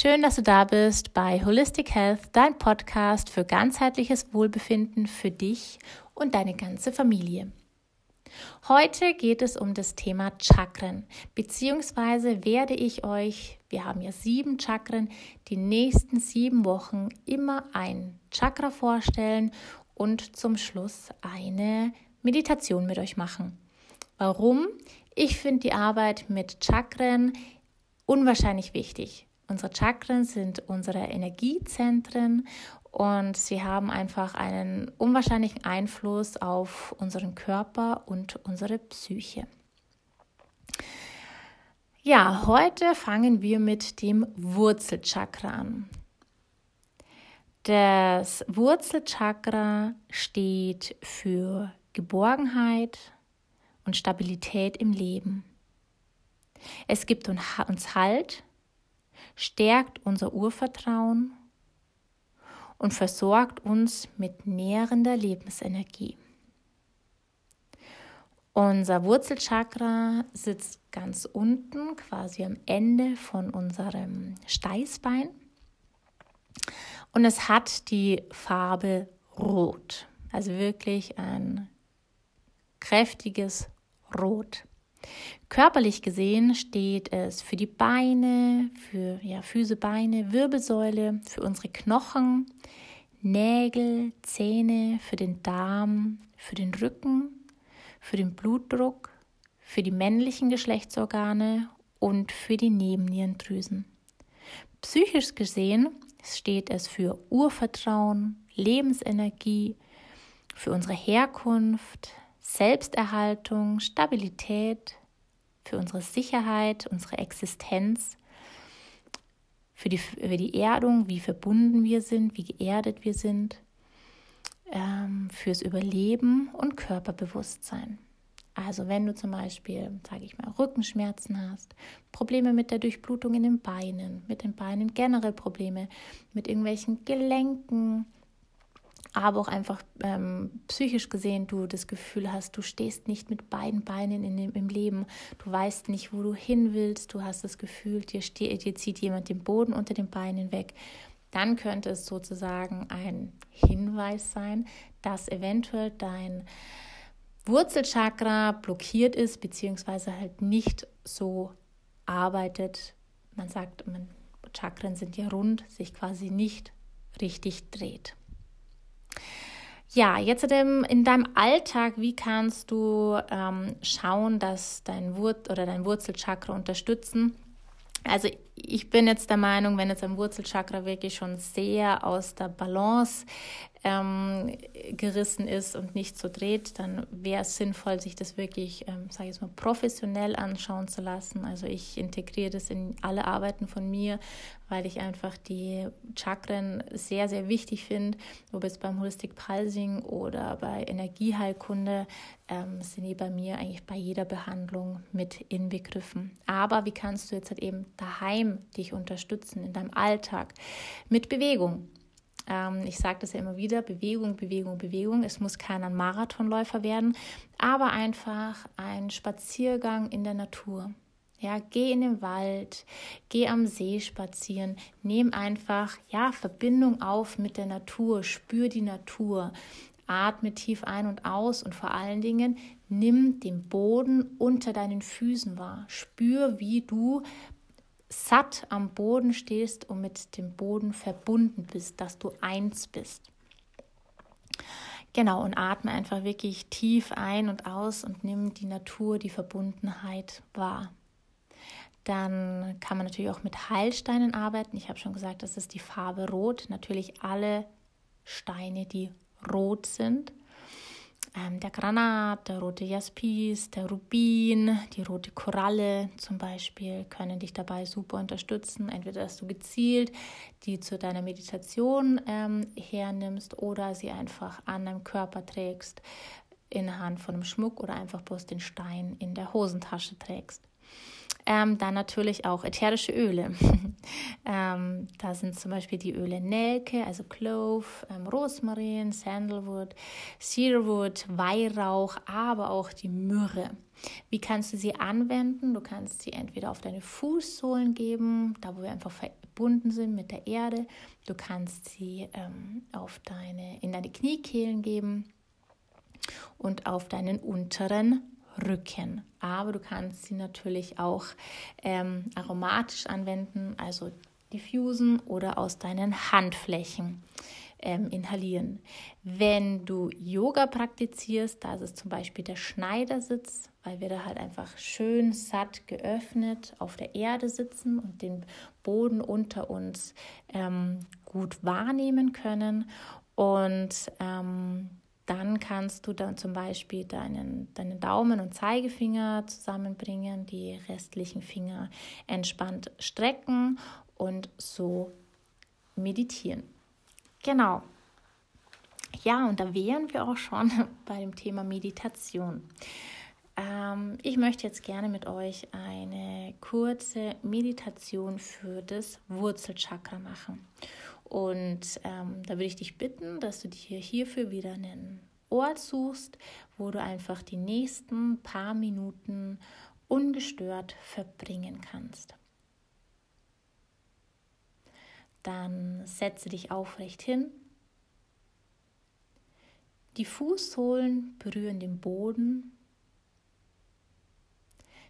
Schön, dass du da bist bei Holistic Health, dein Podcast für ganzheitliches Wohlbefinden für dich und deine ganze Familie. Heute geht es um das Thema Chakren, beziehungsweise werde ich euch, wir haben ja sieben Chakren, die nächsten sieben Wochen immer ein Chakra vorstellen und zum Schluss eine Meditation mit euch machen. Warum? Ich finde die Arbeit mit Chakren unwahrscheinlich wichtig. Unsere Chakren sind unsere Energiezentren und sie haben einfach einen unwahrscheinlichen Einfluss auf unseren Körper und unsere Psyche. Ja, heute fangen wir mit dem Wurzelchakra an. Das Wurzelchakra steht für Geborgenheit und Stabilität im Leben. Es gibt uns Halt stärkt unser Urvertrauen und versorgt uns mit nährender Lebensenergie. Unser Wurzelchakra sitzt ganz unten, quasi am Ende von unserem Steißbein. Und es hat die Farbe Rot, also wirklich ein kräftiges Rot. Körperlich gesehen steht es für die Beine, für ja, Füße, Beine, Wirbelsäule, für unsere Knochen, Nägel, Zähne, für den Darm, für den Rücken, für den Blutdruck, für die männlichen Geschlechtsorgane und für die Nebennierendrüsen. Psychisch gesehen steht es für Urvertrauen, Lebensenergie, für unsere Herkunft, Selbsterhaltung, Stabilität, für unsere Sicherheit, unsere Existenz, für die, für die Erdung, wie verbunden wir sind, wie geerdet wir sind, ähm, fürs Überleben und Körperbewusstsein. Also wenn du zum Beispiel, sage ich mal, Rückenschmerzen hast, Probleme mit der Durchblutung in den Beinen, mit den Beinen generell Probleme, mit irgendwelchen Gelenken, aber auch einfach ähm, psychisch gesehen du das Gefühl hast, du stehst nicht mit beiden Beinen in dem, im Leben, du weißt nicht, wo du hin willst, du hast das Gefühl, dir, steht, dir zieht jemand den Boden unter den Beinen weg, dann könnte es sozusagen ein Hinweis sein, dass eventuell dein Wurzelchakra blockiert ist, beziehungsweise halt nicht so arbeitet. Man sagt, Chakren sind ja rund, sich quasi nicht richtig dreht. Ja, jetzt in deinem Alltag, wie kannst du ähm, schauen, dass dein Wurt oder dein Wurzelchakra unterstützen? Also ich bin jetzt der Meinung, wenn jetzt ein Wurzelchakra wirklich schon sehr aus der Balance ähm, gerissen ist und nicht so dreht, dann wäre es sinnvoll, sich das wirklich, ähm, sage ich jetzt mal, professionell anschauen zu lassen. Also ich integriere das in alle Arbeiten von mir, weil ich einfach die Chakren sehr, sehr wichtig finde. Ob es beim Holistic Pulsing oder bei Energieheilkunde ähm, sind die bei mir eigentlich bei jeder Behandlung mit inbegriffen. Aber wie kannst du jetzt halt eben daheim dich unterstützen in deinem Alltag mit Bewegung? Ähm, ich sage das ja immer wieder, Bewegung, Bewegung, Bewegung. Es muss keiner Marathonläufer werden, aber einfach ein Spaziergang in der Natur. Ja, geh in den Wald, geh am See spazieren, nimm einfach ja Verbindung auf mit der Natur, spür die Natur, atme tief ein und aus und vor allen Dingen nimm den Boden unter deinen Füßen wahr. Spür, wie du satt am Boden stehst und mit dem Boden verbunden bist, dass du eins bist. Genau, und atme einfach wirklich tief ein und aus und nimm die Natur, die Verbundenheit wahr. Dann kann man natürlich auch mit Heilsteinen arbeiten. Ich habe schon gesagt, das ist die Farbe Rot. Natürlich alle Steine, die rot sind ähm, der Granat, der rote Jaspis, der Rubin, die rote Koralle zum Beispiel können dich dabei super unterstützen. Entweder, dass du gezielt die zu deiner Meditation ähm, hernimmst oder sie einfach an deinem Körper trägst, in Hand von einem Schmuck oder einfach bloß den Stein in der Hosentasche trägst. Ähm, dann natürlich auch ätherische Öle. ähm, da sind zum Beispiel die Öle Nelke, also Clove, ähm, Rosmarin, Sandalwood, Cedarwood, Weihrauch, aber auch die Myrrhe. Wie kannst du sie anwenden? Du kannst sie entweder auf deine Fußsohlen geben, da wo wir einfach verbunden sind mit der Erde. Du kannst sie ähm, auf deine, in deine Kniekehlen geben und auf deinen unteren Rücken. Aber du kannst sie natürlich auch ähm, aromatisch anwenden, also diffusen oder aus deinen Handflächen ähm, inhalieren. Wenn du Yoga praktizierst, da ist es zum Beispiel der Schneidersitz, weil wir da halt einfach schön satt geöffnet auf der Erde sitzen und den Boden unter uns ähm, gut wahrnehmen können. Und ähm, dann kannst du dann zum Beispiel deinen, deinen Daumen und Zeigefinger zusammenbringen, die restlichen Finger entspannt strecken und so meditieren. Genau. Ja, und da wären wir auch schon bei dem Thema Meditation. Ähm, ich möchte jetzt gerne mit euch eine kurze Meditation für das Wurzelchakra machen. Und ähm, da würde ich dich bitten, dass du dir hierfür wieder einen Ort suchst, wo du einfach die nächsten paar Minuten ungestört verbringen kannst. Dann setze dich aufrecht hin. Die Fußsohlen berühren den Boden.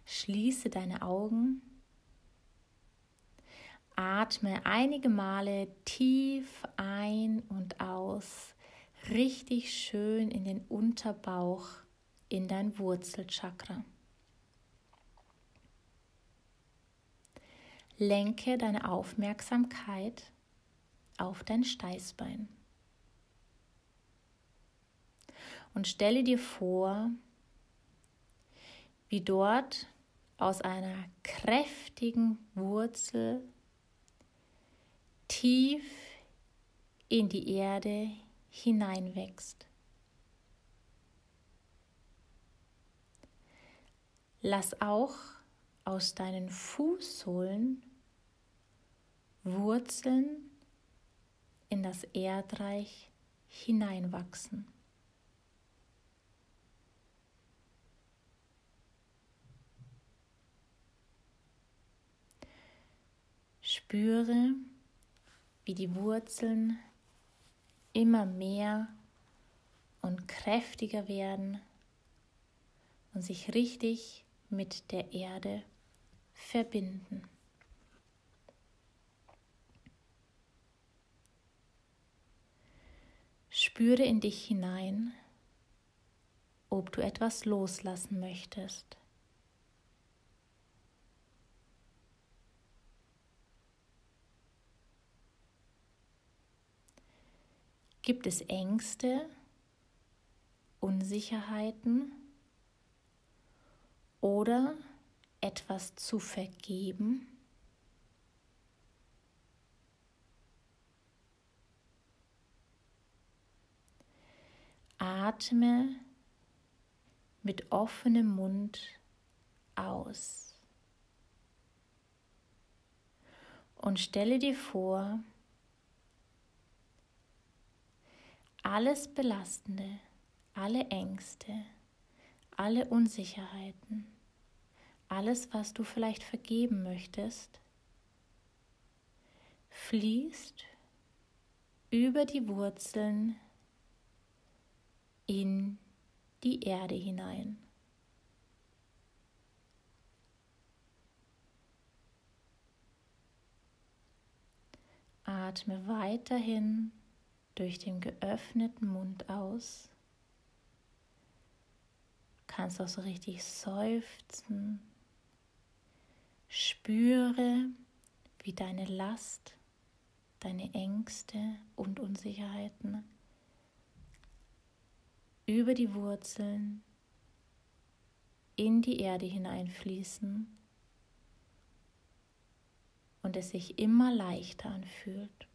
Schließe deine Augen Atme einige Male tief ein und aus, richtig schön in den Unterbauch, in dein Wurzelchakra. Lenke deine Aufmerksamkeit auf dein Steißbein. Und stelle dir vor, wie dort aus einer kräftigen Wurzel tief in die Erde hineinwächst. Lass auch aus deinen Fußsohlen Wurzeln in das Erdreich hineinwachsen. Spüre, wie die Wurzeln immer mehr und kräftiger werden und sich richtig mit der Erde verbinden. Spüre in dich hinein, ob du etwas loslassen möchtest. Gibt es Ängste, Unsicherheiten oder etwas zu vergeben? Atme mit offenem Mund aus und stelle dir vor, alles Belastende, alle Ängste, alle Unsicherheiten, alles, was du vielleicht vergeben möchtest, fließt über die Wurzeln in die Erde hinein. Atme weiterhin durch den geöffneten Mund aus. Kannst auch so richtig seufzen. Spüre, wie deine Last, deine Ängste und Unsicherheiten über die Wurzeln in die Erde hineinfließen und es sich immer leichter anfühlt.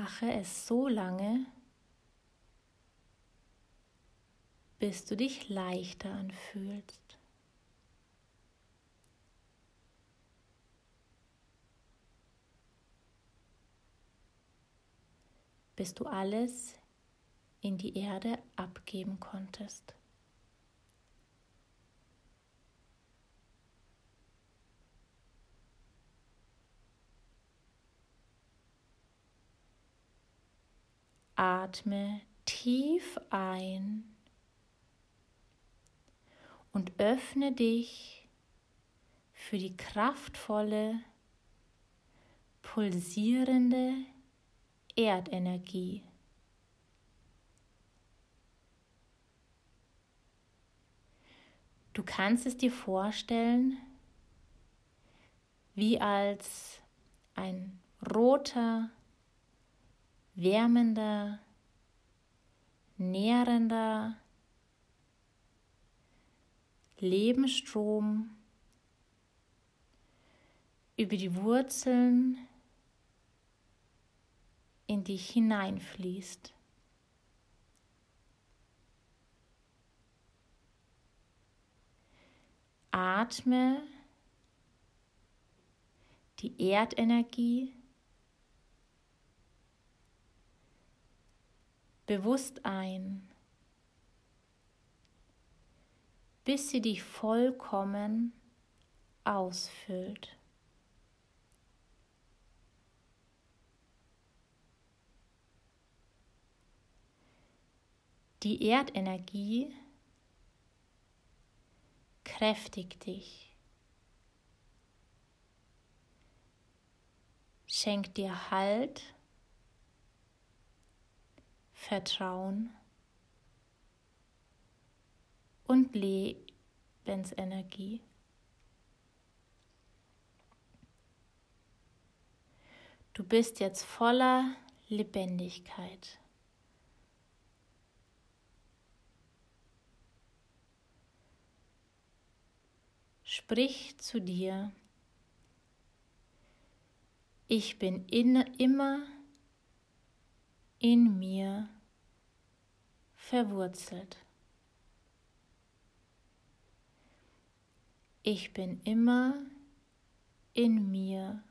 Mache es so lange, bis du dich leichter anfühlst. Bis du alles in die Erde abgeben konntest. Atme tief ein und öffne dich für die kraftvolle, pulsierende Erdenergie. Du kannst es dir vorstellen, wie als ein roter, wärmender, nährender Lebensstrom über die Wurzeln in dich hineinfließt. Atme die Erdenergie bewusst ein, bis sie dich vollkommen ausfüllt. Die Erdenergie kräftigt dich, schenkt dir Halt Vertrauen und Lebensenergie. Du bist jetzt voller Lebendigkeit. Sprich zu dir, ich bin in, immer in mir verwurzelt. Ich bin immer in mir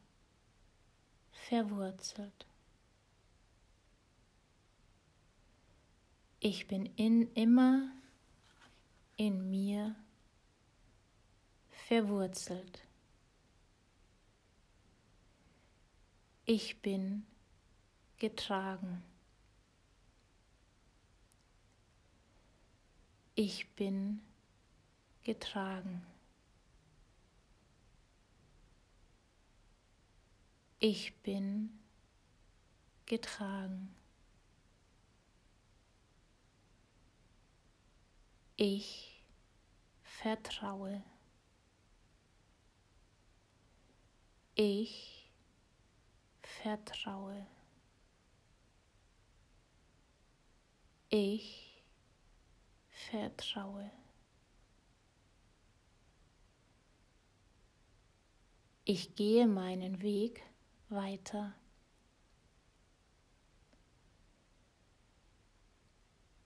verwurzelt. Ich bin in, immer in mir verwurzelt. Ich bin getragen. Ich bin getragen. Ich bin getragen. Ich vertraue. Ich vertraue. Ich vertraue. Ich gehe meinen Weg weiter.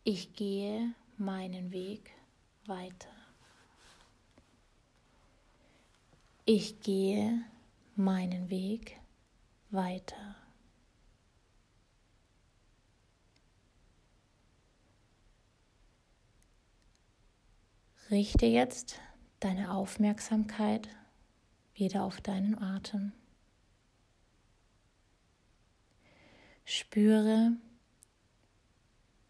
Ich gehe meinen Weg weiter. Ich gehe meinen Weg weiter. Richte jetzt deine Aufmerksamkeit wieder auf deinen Atem. Spüre,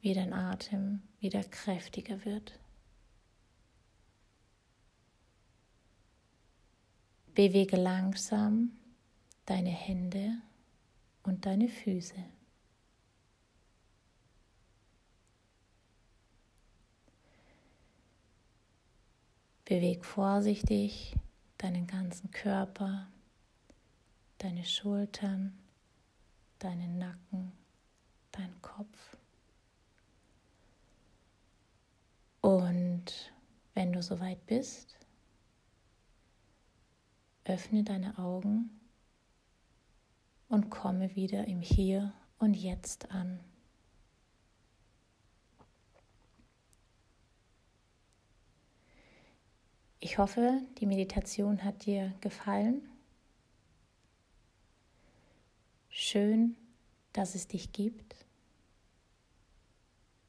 wie dein Atem wieder kräftiger wird. Bewege langsam deine Hände und deine Füße. Beweg vorsichtig deinen ganzen Körper, deine Schultern, deinen Nacken, deinen Kopf. Und wenn du soweit bist, öffne deine Augen und komme wieder im Hier und jetzt an. Ich hoffe, die Meditation hat dir gefallen. Schön, dass es dich gibt.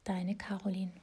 Deine Caroline.